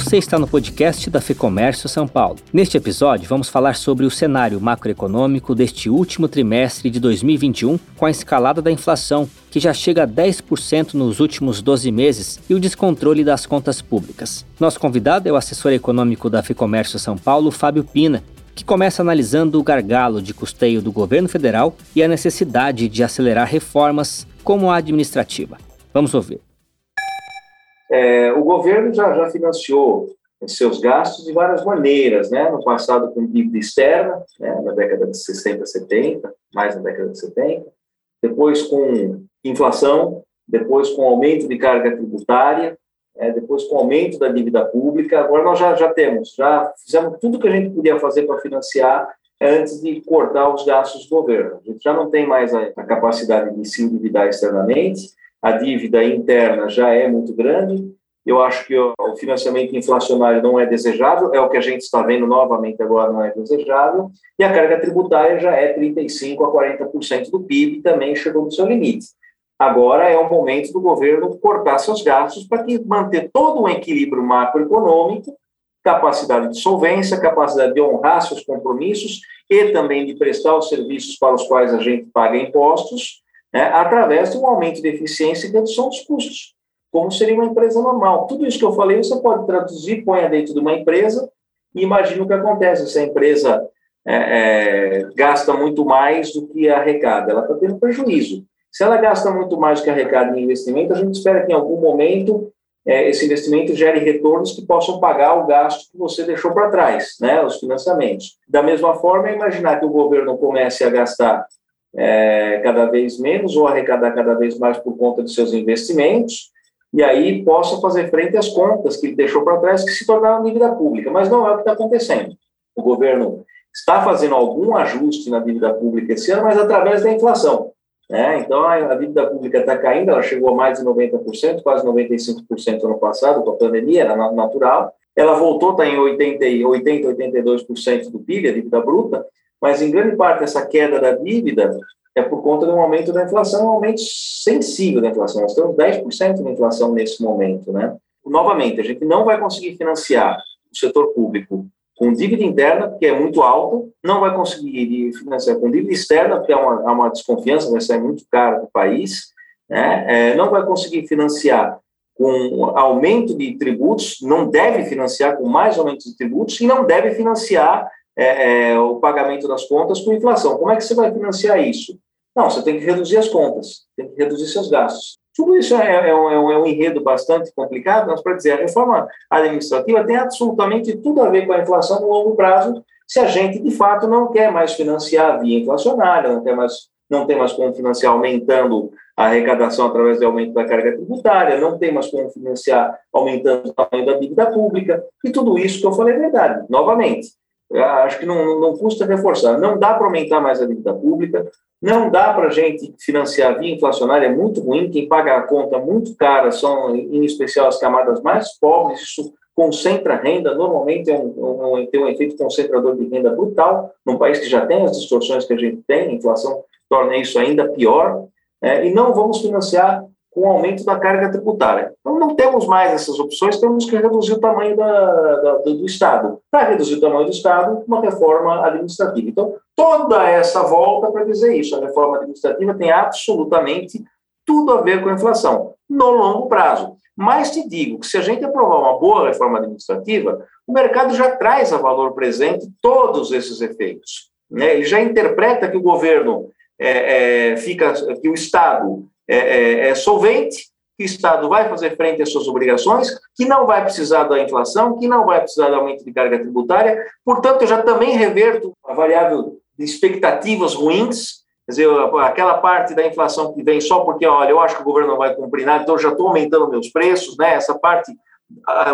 Você está no podcast da FEComércio São Paulo. Neste episódio, vamos falar sobre o cenário macroeconômico deste último trimestre de 2021, com a escalada da inflação, que já chega a 10% nos últimos 12 meses, e o descontrole das contas públicas. Nosso convidado é o assessor econômico da FEComércio São Paulo, Fábio Pina, que começa analisando o gargalo de custeio do governo federal e a necessidade de acelerar reformas como a administrativa. Vamos ouvir. É, o governo já, já financiou seus gastos de várias maneiras, né? No passado com dívida externa, né? na década de 60, 70, mais na década de 70, depois com inflação, depois com aumento de carga tributária, é, depois com aumento da dívida pública. Agora nós já, já temos, já fizemos tudo que a gente podia fazer para financiar antes de cortar os gastos do governo. A gente já não tem mais a, a capacidade de se endividar externamente, a dívida interna já é muito grande. Eu acho que o financiamento inflacionário não é desejável, é o que a gente está vendo novamente agora, não é desejável, e a carga tributária já é 35% a 40% do PIB, também chegou no seu limite. Agora é o momento do governo cortar seus gastos para que manter todo um equilíbrio macroeconômico, capacidade de solvência, capacidade de honrar seus compromissos e também de prestar os serviços para os quais a gente paga impostos, né, através de um aumento de eficiência e redução dos custos, como seria uma empresa normal. Tudo isso que eu falei, você pode traduzir, põe dentro de uma empresa e imagine o que acontece se a empresa é, é, gasta muito mais do que arrecada, ela está tendo prejuízo. Se ela gasta muito mais do que arrecada em investimento, a gente espera que em algum momento é, esse investimento gere retornos que possam pagar o gasto que você deixou para trás, né, os financiamentos. Da mesma forma, imaginar que o governo comece a gastar é, cada vez menos ou arrecadar cada vez mais por conta de seus investimentos, e aí possa fazer frente às contas que ele deixou para trás, que se tornaram dívida pública. Mas não é o que está acontecendo. O governo está fazendo algum ajuste na dívida pública esse ano, mas através da inflação. Né? Então, a, dívida pública está caindo, ela chegou a mais de 90%, quase 95% ano passado, com a pandemia, era natural. Ela voltou, está em 80, 80 82% do PIB, a dívida bruta, mas em grande parte essa queda da dívida é por conta de um aumento da inflação, um aumento sensível da inflação. Nós temos 10% de inflação nesse momento, né? Novamente, a gente não vai conseguir financiar o setor público com dívida interna, que é muito alta, não vai conseguir financiar com dívida externa, porque há uma, há uma desconfiança, vai sair muito caro para o país, né? É, não vai conseguir financiar com aumento de tributos, não deve financiar com mais aumento de tributos e não deve financiar é, é, o pagamento das contas com inflação. Como é que você vai financiar isso? Não, você tem que reduzir as contas, tem que reduzir seus gastos. Tudo isso é, é, um, é um, é enredo bastante complicado, mas para dizer, a reforma administrativa tem absolutamente tudo a ver com a inflação no longo prazo, se a gente, de fato, não quer mais financiar via inflacionária, não, quer mais, não tem mais como financiar aumentando a arrecadação através do aumento da carga tributária, não tem mais como financiar aumentando o tamanho da dívida pública, e tudo isso que eu falei é verdade. Novamente, acho que não, não custa reforçar. Não dá para aumentar mais a dívida pública, não dá para a gente financiar via inflacionária, é muito ruim. Quem paga a conta muito cara são, em especial, as camadas mais pobres. Isso concentra renda, normalmente é um, um, tem um efeito concentrador de renda brutal, num país que já tem as distorções que a gente tem, a inflação torna isso ainda pior. É, e não vamos financiar com o aumento da carga tributária. Então, não temos mais essas opções, temos que reduzir o tamanho da, da, do Estado. Para reduzir o tamanho do Estado, uma reforma administrativa. Então, toda essa volta para dizer isso, a reforma administrativa tem absolutamente tudo a ver com a inflação, no longo prazo. Mas te digo que se a gente aprovar uma boa reforma administrativa, o mercado já traz a valor presente todos esses efeitos. Né? Ele já interpreta que o governo é, é, fica, que o Estado é, é, é solvente, que o Estado vai fazer frente às suas obrigações, que não vai precisar da inflação, que não vai precisar do aumento de carga tributária. Portanto, eu já também reverto a variável de expectativas ruins, quer dizer, aquela parte da inflação que vem só porque, olha, eu acho que o governo não vai cumprir nada, então eu já estou aumentando meus preços, né? Essa parte,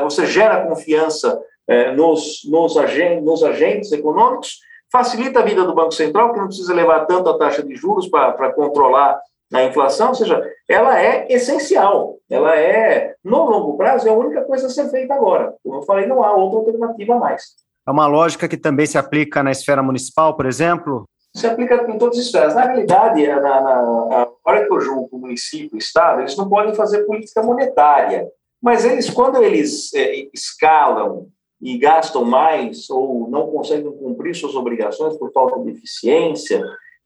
você gera confiança é, nos, nos, agentes, nos agentes econômicos, facilita a vida do Banco Central, que não precisa levar tanto a taxa de juros para controlar na inflação, ou seja, ela é essencial, ela é, no longo prazo, é a única coisa a ser feita agora. Como eu falei, não há outra alternativa a mais. É uma lógica que também se aplica na esfera municipal, por exemplo? Se aplica em todas as esferas. Na realidade, na, na, na hora que eu julgo o município, o Estado, eles não podem fazer política monetária, Mas eles, quando eles é, escalam e gastam mais ou não conseguem cumprir suas obrigações por falta de eficiência,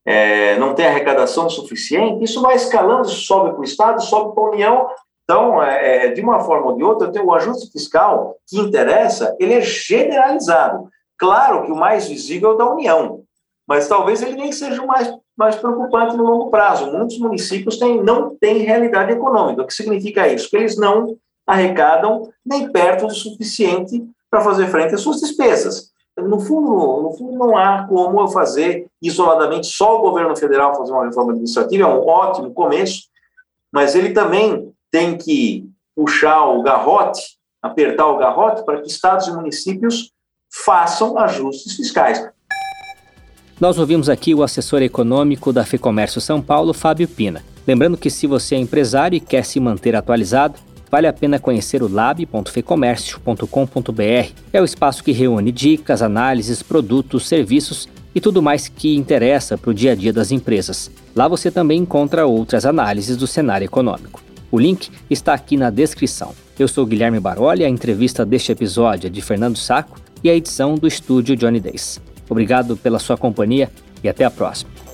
é, não tem arrecadação suficiente, isso vai escalando, sobe para o Estado, sobe para a União. Então, é, é, de uma forma ou de outra, o ajuste fiscal que interessa, ele é generalizado. Claro que o mais visível é o da União, mas talvez ele nem seja o mais, mais preocupante no longo prazo. Muitos municípios têm, não têm realidade econômica. O que significa isso? Que eles não arrecadam nem perto do suficiente para fazer frente às suas despesas. No fundo, no fundo, não há como eu fazer isoladamente só o governo federal fazer uma reforma administrativa, é um ótimo começo, mas ele também tem que puxar o garrote, apertar o garrote para que estados e municípios façam ajustes fiscais. Nós ouvimos aqui o assessor econômico da FEComércio São Paulo, Fábio Pina. Lembrando que se você é empresário e quer se manter atualizado, vale a pena conhecer o lab.fecomércio.com.br. É o espaço que reúne dicas, análises, produtos, serviços e tudo mais que interessa para o dia a dia das empresas. Lá você também encontra outras análises do cenário econômico. O link está aqui na descrição. Eu sou Guilherme Baroli, a entrevista deste episódio é de Fernando Saco e a edição do estúdio Johnny Days. Obrigado pela sua companhia e até a próxima.